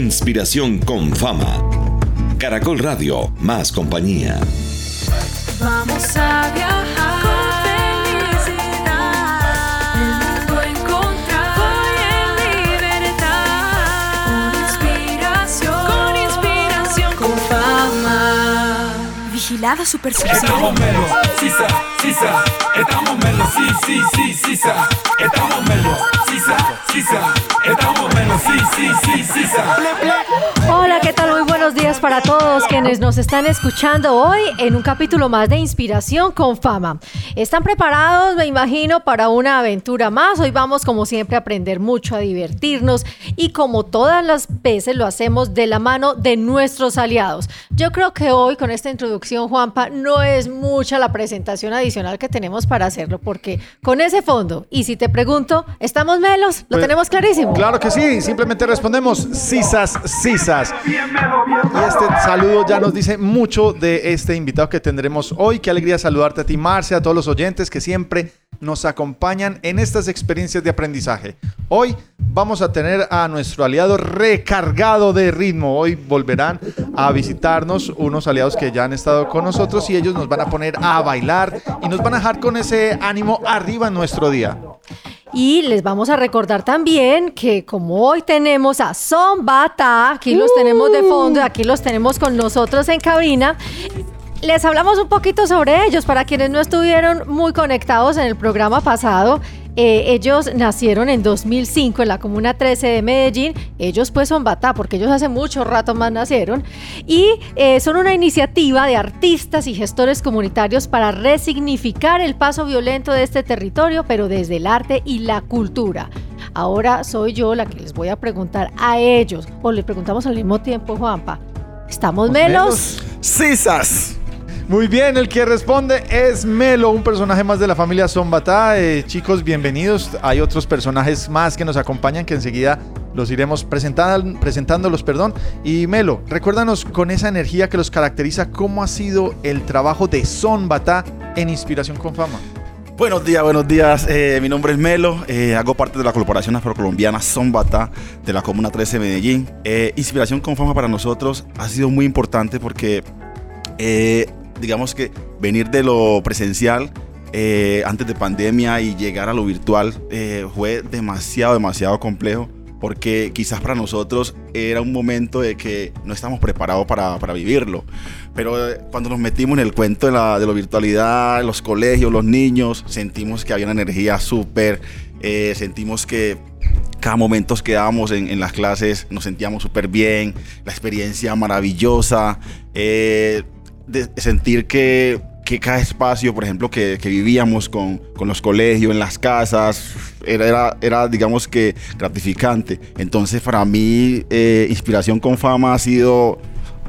Inspiración con fama. Caracol Radio, más compañía. Vamos a viajar con felicidad. El mundo encontrar en libertad. Con inspiración, con inspiración, con fama. Vigilada super Estamos melo, sisa, sisa. Estamos melo, sí, sí, sí, sisa. Estamos melo, Hola, ¿qué tal? Muy buenos días para todos quienes nos están escuchando hoy en un capítulo más de Inspiración con Fama. ¿Están preparados, me imagino, para una aventura más? Hoy vamos, como siempre, a aprender mucho, a divertirnos y como todas las veces lo hacemos de la mano de nuestros aliados. Yo creo que hoy con esta introducción, Juanpa, no es mucha la presentación adicional que tenemos para hacerlo, porque con ese fondo, y si te pregunto, ¿estamos melos? Lo Pues, tenemos clarísimo. Claro que sí, simplemente respondemos sisas, sisas. Y este saludo ya nos dice mucho de este invitado que tendremos hoy. Qué alegría saludarte a ti, Marcia, a todos los oyentes que siempre nos acompañan en estas experiencias de aprendizaje. Hoy vamos a tener a nuestro aliado recargado de ritmo. Hoy volverán a visitarnos unos aliados que ya han estado con nosotros y ellos nos van a poner a bailar y nos van a dejar con ese ánimo arriba en nuestro día. Y les vamos a recordar también que como hoy tenemos a Son Bata, aquí los tenemos de fondo, y aquí los tenemos con nosotros en cabina. Les hablamos un poquito sobre ellos para quienes no estuvieron muy conectados en el programa pasado. Eh, ellos nacieron en 2005 en la Comuna 13 de Medellín. Ellos pues son Bata porque ellos hace mucho rato más nacieron. Y eh, son una iniciativa de artistas y gestores comunitarios para resignificar el paso violento de este territorio, pero desde el arte y la cultura. Ahora soy yo la que les voy a preguntar a ellos, o le preguntamos al mismo tiempo, Juanpa. ¿Estamos melos? ¡Sisas! Muy bien, el que responde es Melo, un personaje más de la familia Zombatá. Eh, chicos, bienvenidos. Hay otros personajes más que nos acompañan que enseguida los iremos presentándolos, perdón. Y Melo, recuérdanos con esa energía que los caracteriza, cómo ha sido el trabajo de Zombatá en Inspiración con Fama. Buenos días, buenos días. Eh, mi nombre es Melo. eh, hago parte de la Corporación Afrocolombiana Zombata de la Comuna 13 de Medellín. Inspiración con fama para nosotros ha sido muy importante porque, digamos que venir de lo presencial eh, antes de pandemia y llegar a lo virtual eh, fue demasiado, demasiado complejo. Porque quizás para nosotros era un momento de que no estamos preparados para, para vivirlo. Pero eh, cuando nos metimos en el cuento de la, de la virtualidad, los colegios, los niños, sentimos que había una energía súper, eh, sentimos que cada momento que dábamos en, en las clases nos sentíamos súper bien, la experiencia maravillosa, eh, de sentir que, que cada espacio, por ejemplo, que, que vivíamos con, con los colegios, en las casas, era, era, era, digamos que gratificante. Entonces para mí, eh, Inspiración con Fama ha sido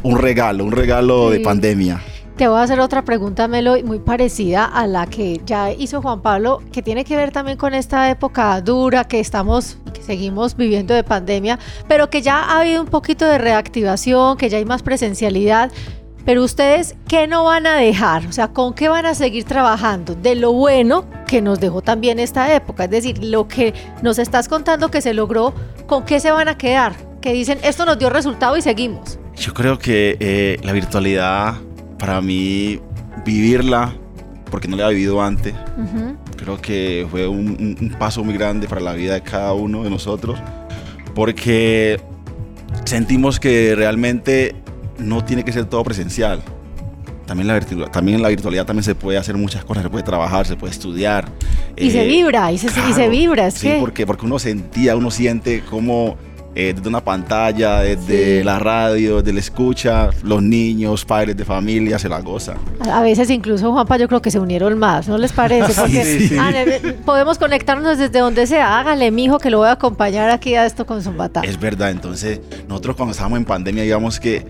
un regalo, un regalo de Sí. pandemia. Te voy a hacer otra pregunta, Melo, muy parecida a la que ya hizo Juan Pablo, que tiene que ver también con esta época dura que estamos, que seguimos viviendo de pandemia, pero que ya ha habido un poquito de reactivación, que ya hay más presencialidad. Pero ustedes, ¿qué no van a dejar? O sea, ¿con qué van a seguir trabajando? De lo bueno que nos dejó también esta época. Es decir, lo que nos estás contando que se logró, ¿con qué se van a quedar? Que dicen, esto nos dio resultado y seguimos. Yo creo que eh, la virtualidad, para mí, vivirla, porque no la había vivido antes, creo que fue un paso muy grande para la vida de cada uno de nosotros, porque sentimos que realmente no tiene que ser todo presencial. También, la también en la virtualidad también se puede hacer muchas cosas, se puede trabajar, se puede estudiar. Y se Eh, vibra, y se, y se claro, vibra, es sí, que... porque, porque uno sentía, uno siente como eh, desde una pantalla, desde Sí. la radio, desde la escucha, los niños, padres de familia se la gozan. A veces incluso, Juanpa, yo creo que se unieron más, ¿no les parece? Porque Sí, sí. ah, podemos conectarnos desde donde sea. Hágale, mijo, que lo voy a acompañar aquí a esto con Zumbata. Es verdad, entonces nosotros cuando estábamos en pandemia, digamos que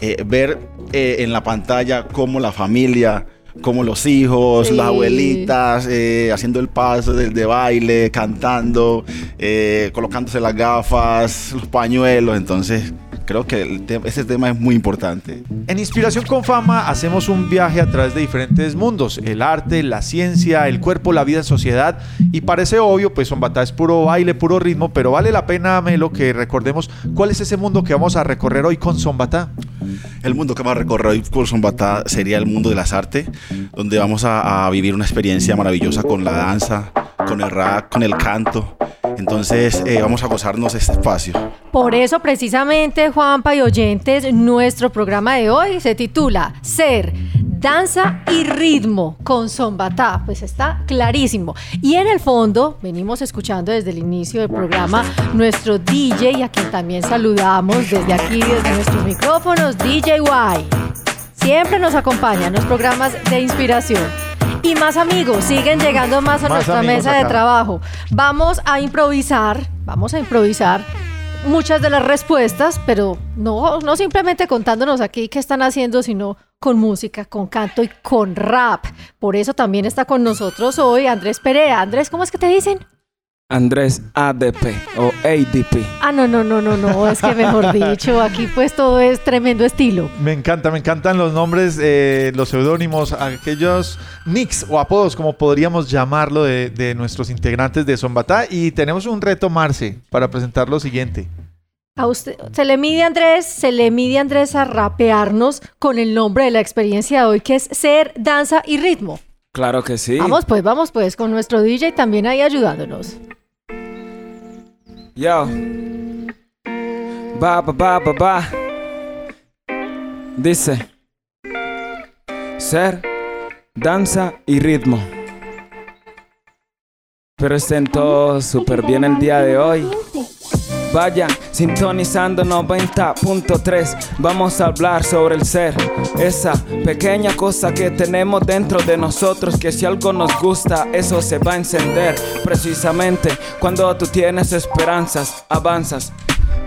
eh, ver eh, en la pantalla cómo la familia, cómo los hijos, Sí. las abuelitas, eh, haciendo el paso de, de baile, cantando, eh, colocándose las gafas, los pañuelos, entonces Creo que el te- ese tema es muy importante. En Inspiración con Fama hacemos un viaje a través de diferentes mundos, el arte, la ciencia, el cuerpo, la vida en sociedad y parece obvio, pues Zombatá es puro baile, puro ritmo, pero vale la pena, Melo, que recordemos cuál es ese mundo que vamos a recorrer hoy con Zombatá. El mundo que vamos a recorrer con Zombatá sería el mundo de las artes, donde vamos a, a vivir una experiencia maravillosa con la danza, con el rap, con el canto. Entonces eh, vamos a gozarnos este espacio. Por eso, precisamente, Juanpa y oyentes, nuestro programa de hoy se titula Ser, Danza y Ritmo con Zombatá. Pues está clarísimo. Y en el fondo, venimos escuchando desde el inicio del programa nuestro DJ, a quien también saludamos desde aquí, desde nuestros micrófonos, DJ Y. Siempre nos acompaña en los programas de inspiración. Y más amigos, siguen llegando más a Más nuestra mesa de trabajo. Vamos a improvisar, vamos a improvisar muchas de las respuestas, pero no, no simplemente contándonos aquí qué están haciendo, sino con música, con canto y con rap. Por eso también está con nosotros hoy Andrés Perea. Andrés, ¿cómo es que te dicen? Andrés ADP o ADP. Ah, no, no, no, no, no, es que mejor dicho, aquí pues todo es tremendo estilo. Me encanta, me encantan los nombres, eh, los seudónimos, aquellos nicks o apodos, como podríamos llamarlo, de, de nuestros integrantes de Zombatá. Y tenemos un reto, Marce, para presentar lo siguiente. A usted, se le mide Andrés, se le mide Andrés a rapearnos con el nombre de la experiencia de hoy, que es ser, danza y ritmo. Claro que sí. Vamos pues, vamos pues, con nuestro DJ también ahí ayudándonos. Yo. Va, va, va, va, va. Dice. Ser, danza y ritmo. Pero estén todos súper bien el día de hoy. Vayan sintonizando 90.3. Vamos a hablar sobre el ser. Esa pequeña cosa que tenemos dentro de nosotros. Que si algo nos gusta, eso se va a encender. Precisamente cuando tú tienes esperanzas, avanzas.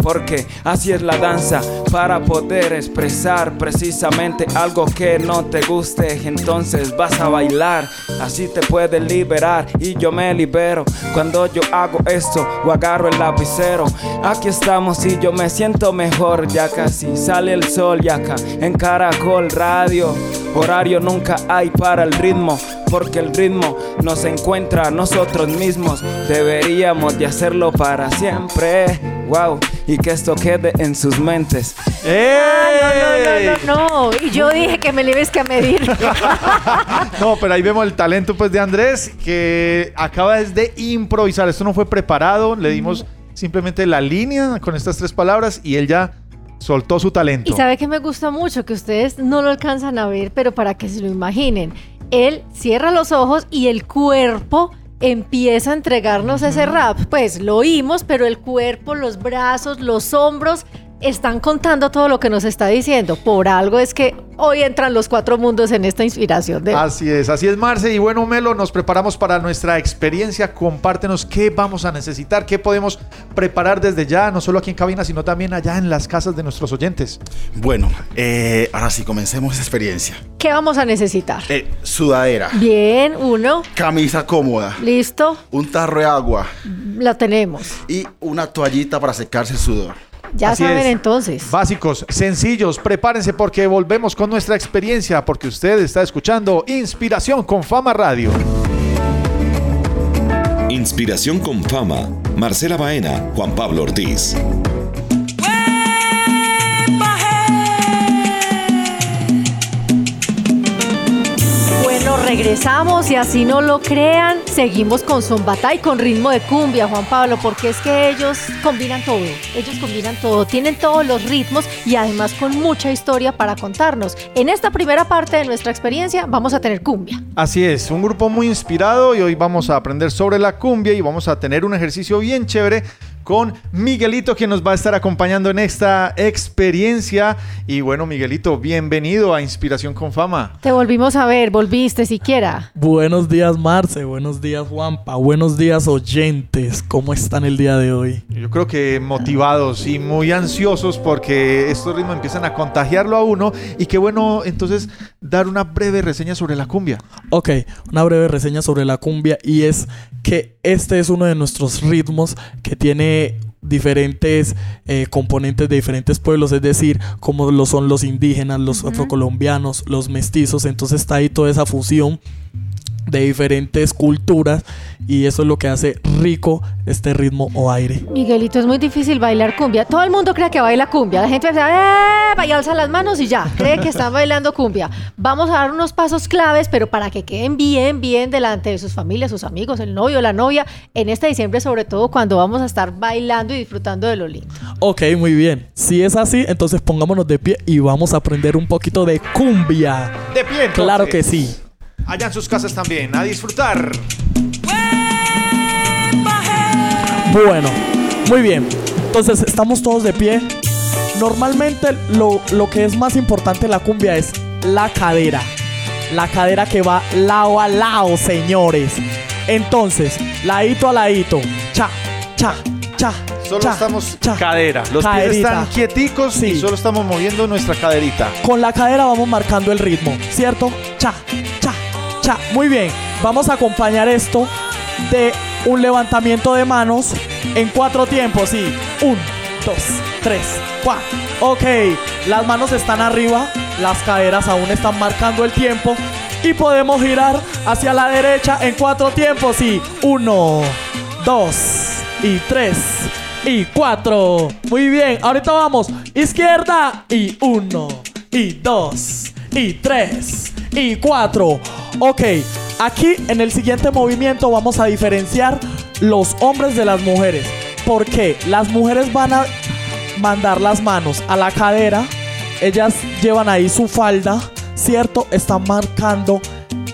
Porque así es la danza para poder expresar precisamente algo que no te guste. Entonces vas a bailar, así te puedes liberar. Y yo me libero cuando yo hago esto o agarro el lapicero. Aquí estamos y yo me siento mejor. Ya casi sale el sol y acá en Caracol Radio. Horario nunca hay para el ritmo, porque el ritmo nos encuentra a nosotros mismos. Deberíamos de hacerlo para siempre. Wow, y que esto quede en sus mentes. ¡Ey! Ah, No, no, no, no. Y yo dije que me le ibas que a medir. No, pero ahí vemos el talento pues de Andrés que acaba de improvisar. Esto no fue preparado, le dimos simplemente la línea con estas tres palabras y él ya soltó su talento. Y sabe que me gusta mucho que ustedes no lo alcanzan a ver, pero para que se lo imaginen. Él cierra los ojos y el cuerpo empieza a entregarnos ese rap. Pues lo oímos, pero el cuerpo, los brazos, los hombros están contando todo lo que nos está diciendo. Por algo es que hoy entran los cuatro mundos en esta inspiración de Así es, así es Marce. Y bueno, Melo, nos preparamos para nuestra experiencia. Compártenos qué vamos a necesitar, qué podemos preparar desde ya, no solo aquí en cabina, sino también allá en las casas de nuestros oyentes. Bueno, eh, ahora sí, comencemos esa experiencia. ¿Qué vamos a necesitar? Eh, sudadera, Bien, uno, camisa cómoda, listo, un tarro de agua la tenemos. y una toallita para secarse el sudor. Ya Así saben es. entonces. Básicos, sencillos, prepárense porque volvemos con nuestra experiencia, porque usted está escuchando Inspiración con Fama Radio. Inspiración con fama. Marcela Baena, Juan Pablo Ortiz. Regresamos y así no lo crean, seguimos con Zombatá y con ritmo de cumbia, Juan Pablo, porque es que ellos combinan todo, ellos combinan todo, tienen todos los ritmos y además con mucha historia para contarnos. En esta primera parte de nuestra experiencia vamos a tener cumbia. Así es, un grupo muy inspirado y hoy vamos a aprender sobre la cumbia y vamos a tener un ejercicio bien chévere con Miguelito quien nos va a estar acompañando en esta experiencia. Y bueno, Miguelito, bienvenido a Inspiración con Fama. Te volvimos a ver, volviste siquiera. Buenos días, Marce. Buenos días, Juanpa. Buenos días, oyentes. ¿Cómo están el día de hoy? Yo creo que motivados y muy ansiosos porque estos ritmos empiezan a contagiarlo a uno y qué bueno entonces dar una breve reseña sobre la cumbia. Ok, una breve reseña sobre la cumbia y es que este es uno de nuestros ritmos que tiene diferentes eh, componentes de diferentes pueblos, es decir, como lo son los indígenas, los afrocolombianos, los mestizos, entonces está ahí toda esa fusión de diferentes culturas y eso es lo que hace rico este ritmo o aire. Miguelito, es muy difícil bailar cumbia. Todo el mundo cree que baila cumbia. La gente dice, ¡eh! Y alza las manos y ya. Cree que están bailando cumbia. Vamos a dar unos pasos claves, pero para que queden bien, bien delante de sus familias, sus amigos, el novio, la novia, en este diciembre, sobre todo cuando vamos a estar bailando y disfrutando de lo lindo. Ok, muy bien. Si es así, entonces pongámonos de pie y vamos a aprender un poquito de cumbia. De pie, entonces. Claro que sí. Allá en sus casas también, a disfrutar. Bueno, muy bien. Entonces, estamos todos de pie. Normalmente lo, lo que es más importante en la cumbia es la cadera. La cadera que va lado a lado, señores. Entonces, ladito a ladito. Cha, cha, cha. Solo cha, estamos cha. cadera. Los pies Caderita. están quieticos Sí. y solo estamos moviendo nuestra caderita. Con la cadera vamos marcando el ritmo, ¿cierto? Cha, Muy bien. Vamos a acompañar esto de un levantamiento de manos en cuatro tiempos. Sí. Un, dos, tres, cuatro. Ok. Las manos están arriba. Las caderas aún están marcando el tiempo. Y podemos girar hacia la derecha en cuatro tiempos. Sí. Uno, dos y tres y cuatro. Muy bien, ahorita vamos. Izquierda y uno y dos y tres y cuatro. Ok, aquí en el siguiente movimiento vamos a diferenciar los hombres de las mujeres. Porque las mujeres van a mandar las manos a la cadera. Ellas llevan ahí su falda, ¿cierto? Están marcando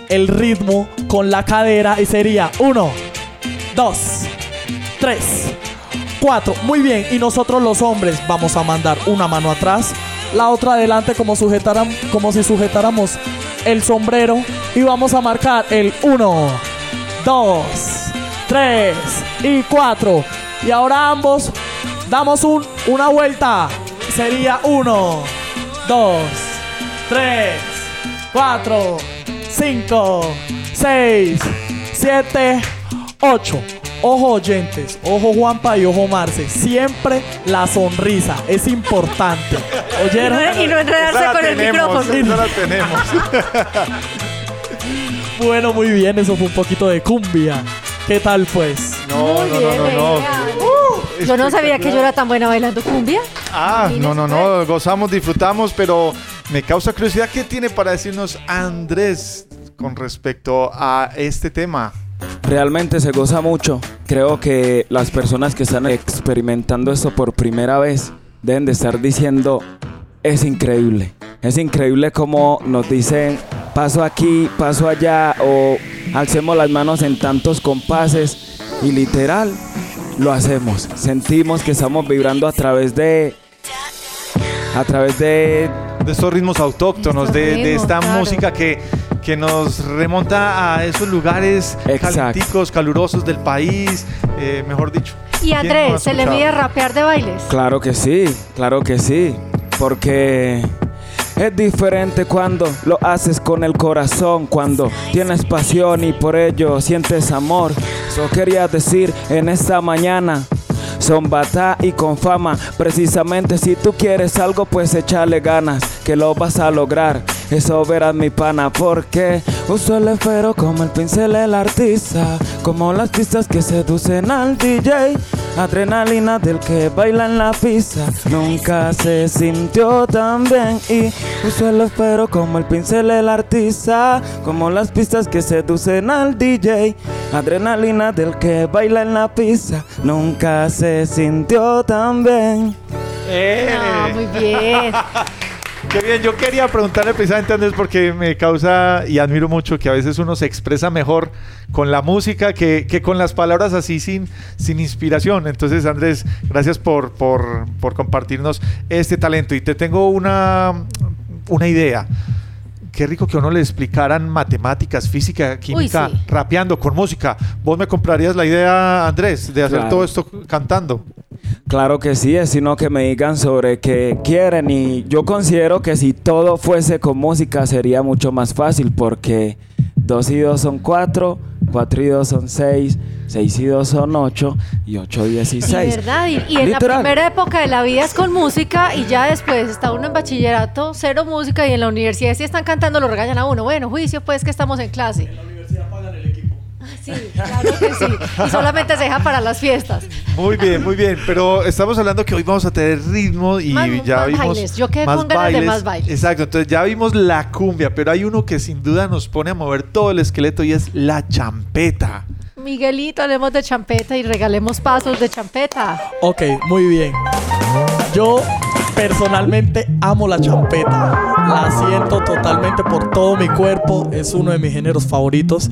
el ritmo con la cadera y sería uno, dos, tres, cuatro. Muy bien. Y nosotros los hombres vamos a mandar una mano atrás, la otra adelante como, como si sujetáramos el sombrero. Y vamos a marcar el uno, dos, tres y cuatro. Y ahora ambos damos un, una vuelta. Sería uno, dos, tres, cuatro, cinco, seis, siete, ocho. Ojo oyentes, ojo Juanpa y ojo Marce. Siempre la sonrisa es importante. ¿Oyeron? Y no enredarse Esa la con el tenemos, micrófono. esa la tenemos. Bueno, muy bien, eso fue un poquito de cumbia. ¿Qué tal pues? No, Muy no, bien, no, no, no. venga. Yo no sabía que yo era tan buena bailando cumbia. Ah, no, no, no, gozamos, disfrutamos, pero me causa curiosidad qué tiene para decirnos Andrés con respecto a este tema. Realmente se goza mucho. Creo que las personas que están experimentando esto por primera vez deben de estar diciendo, es increíble. Es increíble como nos dicen, paso aquí, paso allá, o alcemos las manos en tantos compases. Y literal, lo hacemos. Sentimos que estamos vibrando a través de... A través de De estos ritmos autóctonos, de, esta claro. música que, que nos remonta a esos lugares Exacto. calenticos, calurosos del país, eh, mejor dicho. Y ¿Quién no ha Andrés, ¿se le mide rapear de bailes? Claro que sí, claro que sí. Porque es diferente cuando lo haces con el corazón, cuando tienes pasión y por ello sientes amor. Eso quería decir en esta mañana. Son bata y con fama. Precisamente si tú quieres algo, pues échale ganas, que lo vas a lograr. Eso verás mi pana, porque uso el esfero como el pincel el artista, como las pistas que seducen al DJ. Adrenalina del que baila en la pista Nunca se sintió tan bien Y uso el esfero como el pincel el artista Como las pistas que seducen al DJ Adrenalina del que baila en la pista Nunca se sintió tan bien Eh, Ah, muy bien. Qué bien, yo quería preguntarle precisamente a Andrés porque me causa y admiro mucho que a veces uno se expresa mejor con la música que, que con las palabras así sin, sin inspiración. Entonces, Andrés, gracias por, por, por compartirnos este talento. Y te tengo una, una idea. Qué rico que a uno le explicaran matemáticas, física, química, sí. rapeando con música. ¿Vos me comprarías la idea, Andrés, de hacer Claro. todo esto cantando? Claro que sí, es sino que me digan sobre qué quieren y yo considero que si todo fuese con música sería mucho más fácil porque dos y dos son cuatro, 4 y 2 son 6, 6 y 2 son 8 y 8 Y 16. verdad, y, y en la primera época de la vida es con música y ya después está uno en bachillerato, cero música y en la universidad si están cantando lo regañan a uno. Bueno, juicio pues que estamos en clase. Sí, claro que sí. Y solamente se deja para las fiestas. Muy bien, muy bien. Pero estamos hablando que hoy vamos a tener ritmo y Más- ya más vimos. bailes. Yo quedé con ganas de más bailes. Exacto, entonces ya vimos la cumbia, pero hay uno que sin duda nos pone a mover todo el esqueleto y es la champeta. Miguelito, hablemos de champeta y regalemos pasos de champeta. Ok, muy bien. Yo personalmente amo la champeta. La siento totalmente por todo mi cuerpo. Es uno de mis géneros favoritos.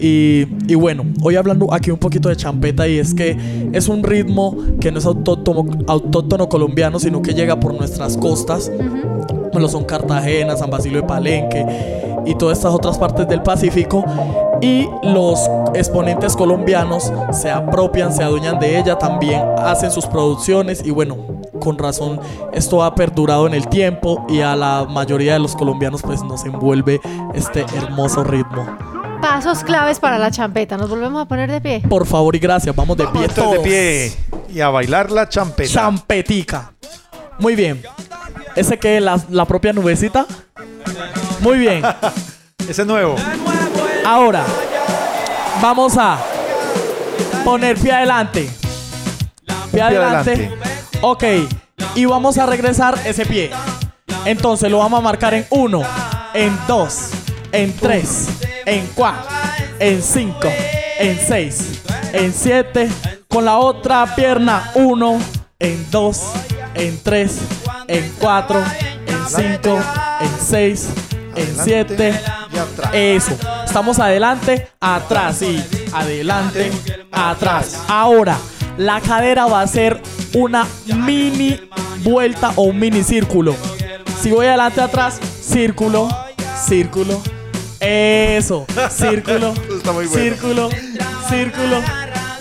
Y, y bueno, hoy hablando aquí un poquito de champeta y es que es un ritmo que no es autóctono, autóctono colombiano, sino que llega por nuestras costas. Como lo son Cartagena, San Basilio de Palenque y todas estas otras partes del Pacífico. Y los exponentes colombianos se apropian, se adueñan de ella, también hacen sus producciones y bueno, con razón esto ha perdurado en el tiempo y a la mayoría de los colombianos pues nos envuelve este hermoso ritmo. Pasos claves para la champeta. Nos volvemos a poner de pie. Por favor y gracias, vamos de pie Entonces, de todos. pie y a bailar la champeta. Champetica. Muy bien. ¿Ese que es la, la propia nubecita? Muy bien. Ese es nuevo. Ahora, vamos a poner pie adelante. Pie adelante. adelante. Ok. Y vamos a regresar ese pie. Entonces lo vamos a marcar en 1, en 2, en 3, en 4, en 5, en 6, en 7. Con la otra pierna 1, en 2, en 3, en 4, en 5, en 6, en 7. y atrás. Eso. Estamos adelante, atrás, sí. Adelante, atrás. Ahora, la cadera va a ser una mini vuelta o un mini círculo. Si voy adelante, atrás, círculo, círculo. Eso, círculo, Está muy bueno. círculo, círculo.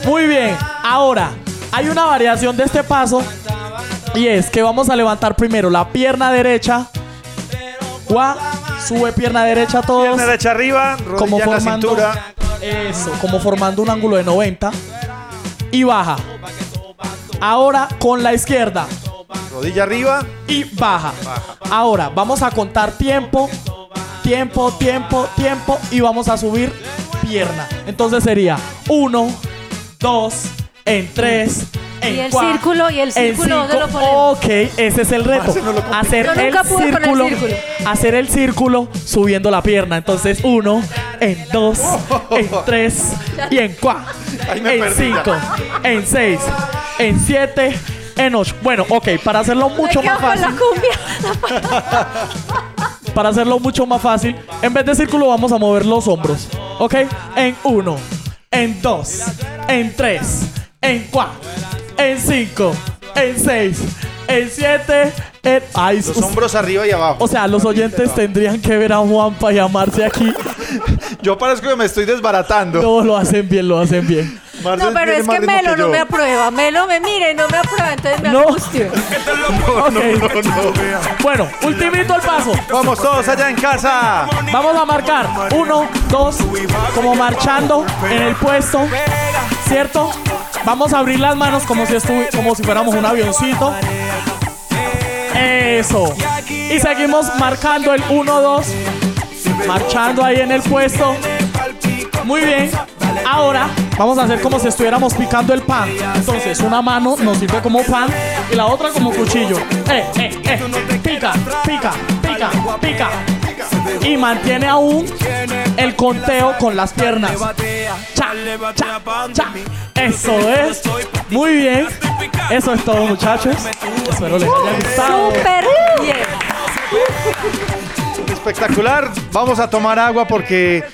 Muy bien. Ahora, hay una variación de este paso y es que vamos a levantar primero la pierna derecha. Gua, sube pierna derecha todos Pierna derecha arriba, rodilla como en la formando cintura. eso, como formando un ángulo de 90 y baja. Ahora con la izquierda Rodilla arriba. y baja. Ahora vamos a contar tiempo, tiempo, tiempo, tiempo y vamos a subir pierna. Entonces sería 1, 2, en 3, en Y el cuatro, círculo, y el círculo, ¿dónde cinco. lo ponemos? Ok, ese es el reto. Marce no hacer Yo el nunca pude con el círculo, círculo. hacer el círculo subiendo la pierna. Entonces, 1, en 2, en 3 y en 4. Ahí me En perdí ya. 5, en 6, en 7, en 8. Bueno, ok, para hacerlo mucho Me más fácil. la cumbia. Para hacerlo mucho más fácil, en vez de círculo vamos a mover los hombros. ¿Ok? En 1, en 2, en 3, en 4, en 5, en 6, en 7, en... Ay, Los hombros arriba y abajo. o sea, los oyentes tendrían que ver a Juanpa y amarse aquí. Yo parezco que me estoy desbaratando. No, lo hacen bien, lo hacen bien. Marce No, pero es que Melo no me aprueba. Melo me mire y no me aprueba, entonces me No. angustio. Ok. Bueno, ultimito el paso. Vamos todos allá en casa. Vamos a marcar. Uno, dos, como marchando en el puesto. ¿Cierto? Vamos a abrir las manos como si, estu- como si fuéramos un avioncito. Eso. Y seguimos marcando el 1, 2. Marchando ahí en el puesto. Muy bien. Ahora vamos a hacer como si estuviéramos picando el pan. Entonces, una mano nos sirve como pan y la otra como cuchillo. Eh, eh, eh. Pica, pica, pica, pica. Y mantiene aún el conteo con las piernas. Cha, cha, cha. Eso es. Muy bien. Eso es todo, muchachos. Espero les haya gustado. Súper bien. Espectacular. Vamos a tomar agua porque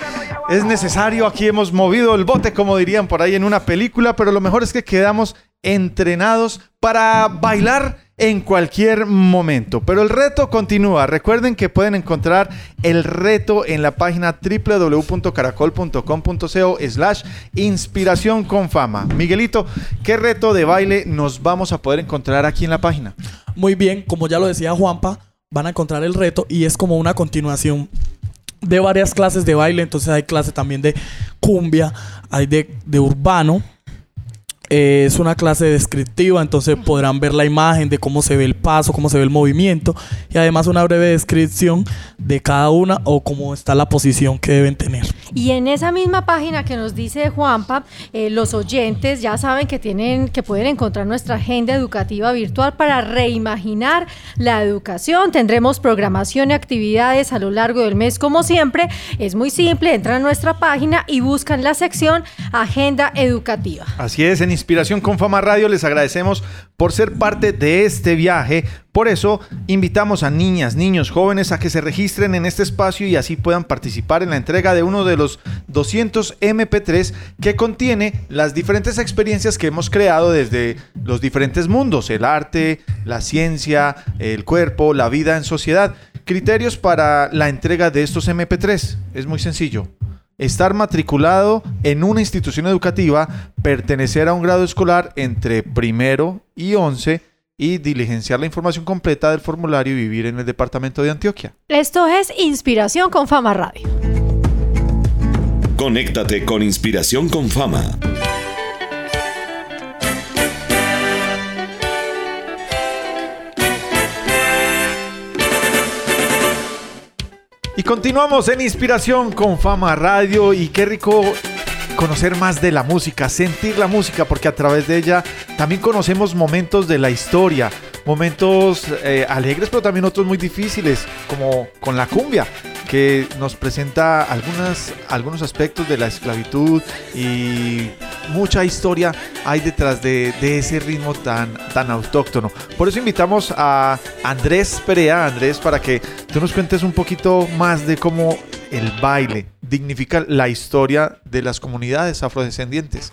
es necesario. Aquí hemos movido el bote, como dirían por ahí en una película, pero lo mejor es que quedamos entrenados para bailar en cualquier momento. Pero el reto continúa. Recuerden que pueden encontrar el reto en la página www.caracol.com.co slash inspiración con fama. Miguelito, ¿qué reto de baile nos vamos a poder encontrar aquí en la página? Muy bien, como ya lo decía Juanpa, van a encontrar el reto y es como una continuación de varias clases de baile. Entonces hay clase también de cumbia, hay de, de urbano. Eh, es una clase descriptiva, entonces podrán ver la imagen de cómo se ve el paso, cómo se ve el movimiento y además una breve descripción de cada una o cómo está la posición que deben tener. Y en esa misma página que nos dice Juanpa, eh, los oyentes ya saben que tienen, que pueden encontrar nuestra agenda educativa virtual para reimaginar la educación. Tendremos programación y actividades a lo largo del mes, como siempre. Es muy simple, entran a nuestra página y buscan la sección Agenda Educativa. Así es, en Inspiración con Fama Radio les agradecemos por ser parte de este viaje. Por eso invitamos a niñas, niños, jóvenes a que se registren en este espacio y así puedan participar en la entrega de uno de los 200 MP3 que contiene las diferentes experiencias que hemos creado desde los diferentes mundos, el arte, la ciencia, el cuerpo, la vida en sociedad. Criterios para la entrega de estos MP3. Es muy sencillo estar matriculado en una institución educativa, pertenecer a un grado escolar entre primero y once y diligenciar la información completa del formulario y vivir en el departamento de Antioquia. Esto es Inspiración con Fama Radio. Conéctate con Inspiración con Fama. Continuamos en Inspiración con Fama Radio y qué rico conocer más de la música, sentir la música, porque a través de ella también conocemos momentos de la historia, momentos eh, alegres, pero también otros muy difíciles, como con la cumbia, que nos presenta algunos aspectos de la esclavitud y mucha historia hay detrás de, ese ritmo tan, tan autóctono. Por eso invitamos a Andrés Perea, Andrés, para que tú nos cuentes un poquito más de cómo el baile dignifica la historia de las comunidades afrodescendientes.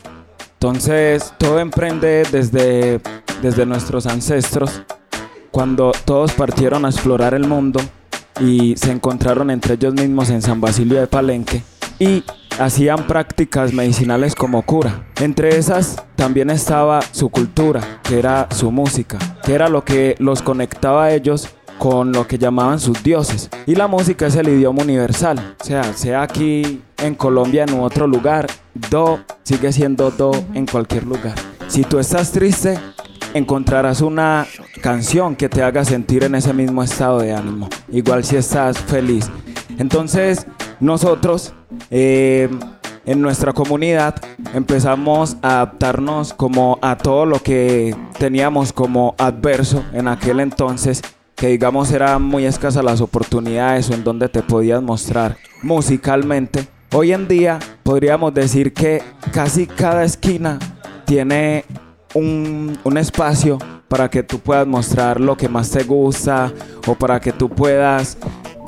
Entonces, todo emprende desde, desde nuestros ancestros, cuando todos partieron a explorar el mundo y se encontraron entre ellos mismos en San Basilio de Palenque y hacían prácticas medicinales como cura. Entre esas también estaba su cultura, que era su música, que era lo que los conectaba a ellos con lo que llamaban sus dioses. Y la música es el idioma universal. O sea, sea aquí en Colombia, en otro lugar, do sigue siendo do en cualquier lugar. Si tú estás triste, encontrarás una canción que te haga sentir en ese mismo estado de ánimo. Igual si estás feliz. Entonces, nosotros eh, en nuestra comunidad empezamos a adaptarnos como a todo lo que teníamos como adverso en aquel entonces que digamos eran muy escasas las oportunidades o en donde te podías mostrar musicalmente. Hoy en día podríamos decir que casi cada esquina tiene un, un espacio para que tú puedas mostrar lo que más te gusta o para que tú puedas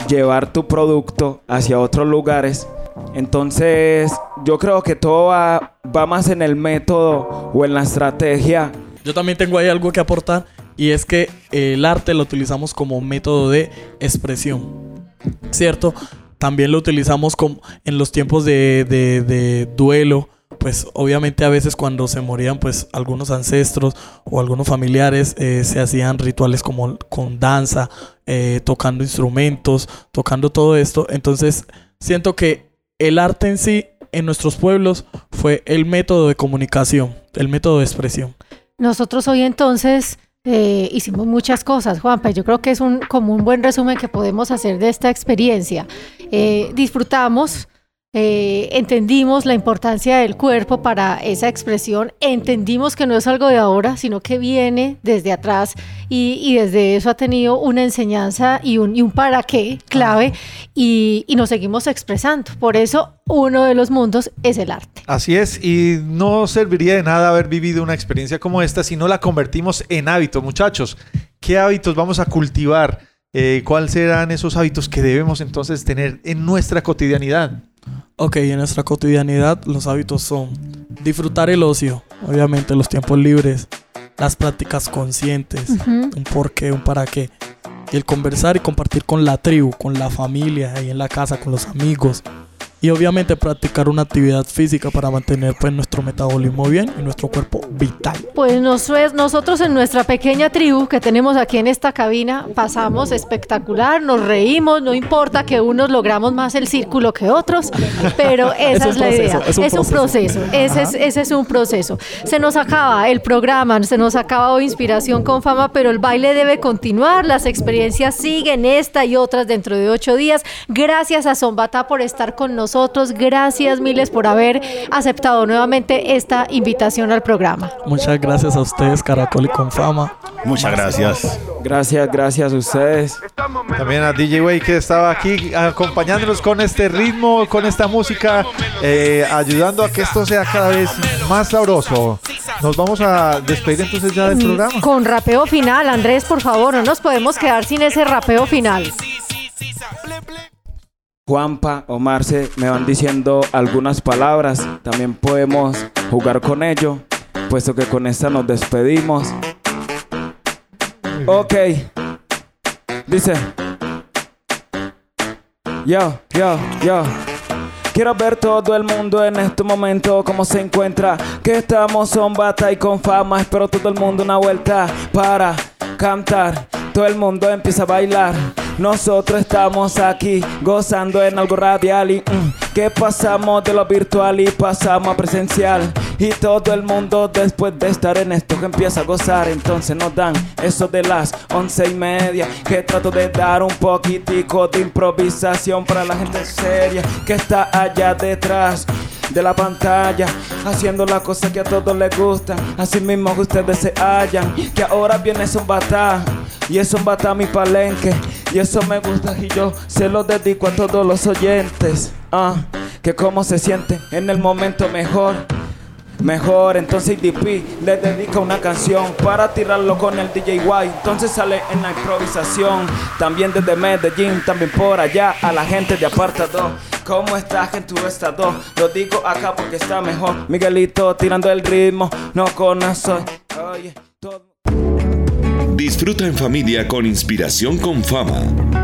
llevar tu producto hacia otros lugares. Entonces yo creo que todo va, más en el método o en la estrategia Yo también tengo ahí algo que aportar y es que el arte lo utilizamos como método de expresión, ¿cierto? También lo utilizamos como en los tiempos de duelo, pues obviamente a veces cuando se morían pues algunos ancestros o algunos familiares eh, se hacían rituales como con danza, eh, tocando instrumentos, tocando todo esto. Entonces siento que el arte en sí en nuestros pueblos fue el método de comunicación, el método de expresión. Nosotros hoy entonces eh, hicimos muchas cosas, Juanpa. Yo creo que es un, como un buen resumen que podemos hacer de esta experiencia. Eh, disfrutamos, eh, entendimos la importancia del cuerpo para esa expresión, entendimos que no es algo de ahora, sino que viene desde atrás y, y desde eso ha tenido una enseñanza y un, y un para qué clave y, y nos seguimos expresando. Por eso uno de los mundos es el arte. Así es, y no serviría de nada haber vivido una experiencia como esta si no la convertimos en hábito, muchachos. ¿Qué hábitos vamos a cultivar? Eh, ¿Cuáles serán esos hábitos que debemos entonces tener en nuestra cotidianidad? Ok, en nuestra cotidianidad los hábitos son disfrutar el ocio, obviamente los tiempos libres, las prácticas conscientes, un por qué, un para qué, y el conversar y compartir con la tribu, con la familia, ahí en la casa, con los amigos, y obviamente practicar una actividad física para mantener pues nuestro metabolismo bien y nuestro cuerpo vital. Pues nos- nosotros en nuestra pequeña tribu que tenemos aquí en esta cabina pasamos espectacular, nos reímos, no importa que unos logramos más el círculo que otros, pero esa es, la proceso, idea. es un proceso, proceso. ese es, ese es un proceso. Se nos acaba el programa, se nos acaba hoy Inspiración con Fama, pero el baile debe continuar, las experiencias siguen, esta y otras dentro de ocho días. Gracias a Zombata por estar con nosotros, gracias miles por haber aceptado nuevamente esta invitación al programa. Muchas gracias a ustedes, Caracol y con fama. Muchas gracias. Gracias, gracias a ustedes. También a DJ Way que estaba aquí acompañándonos con este ritmo, con esta música, eh, ayudando a que esto sea cada vez más sabroso. Nos vamos a despedir entonces ya del programa. Con rapeo final, Andrés, por favor, no nos podemos quedar sin ese rapeo final. Juanpa o Marce me van diciendo algunas palabras. También podemos jugar con ello, puesto que con esta nos despedimos. Ok. Dice. Yo, yo, yo. Quiero ver todo el mundo en este momento cómo se encuentra. Que estamos son bata y con fama. Espero todo el mundo una vuelta para cantar. Todo el mundo empieza a bailar. Nosotros estamos aquí gozando en algo radial y mm, que pasamos de lo virtual y pasamos a presencial. Y todo el mundo después de estar en esto que empieza a gozar, entonces nos dan eso de las once y media. Que trato de dar un poquitico de improvisación para la gente seria que está allá detrás de la pantalla, haciendo la cosa que a todos les gusta, así mismo que ustedes se hallan, que ahora viene Zumbatá, y es Zumbatá mi palenque, y eso me gusta y yo se lo dedico a todos los oyentes, ah, que cómo se sienten en el momento mejor. Mejor, entonces DP le dedica una canción para tirarlo con el DJ Y. Entonces sale en la improvisación. También desde Medellín, también por allá a la gente de apartado. ¿Cómo estás en tu estado? Lo digo acá porque está mejor. Miguelito tirando el ritmo, no conozco. Oye, todo. Disfruta en familia con Inspiración con Fama.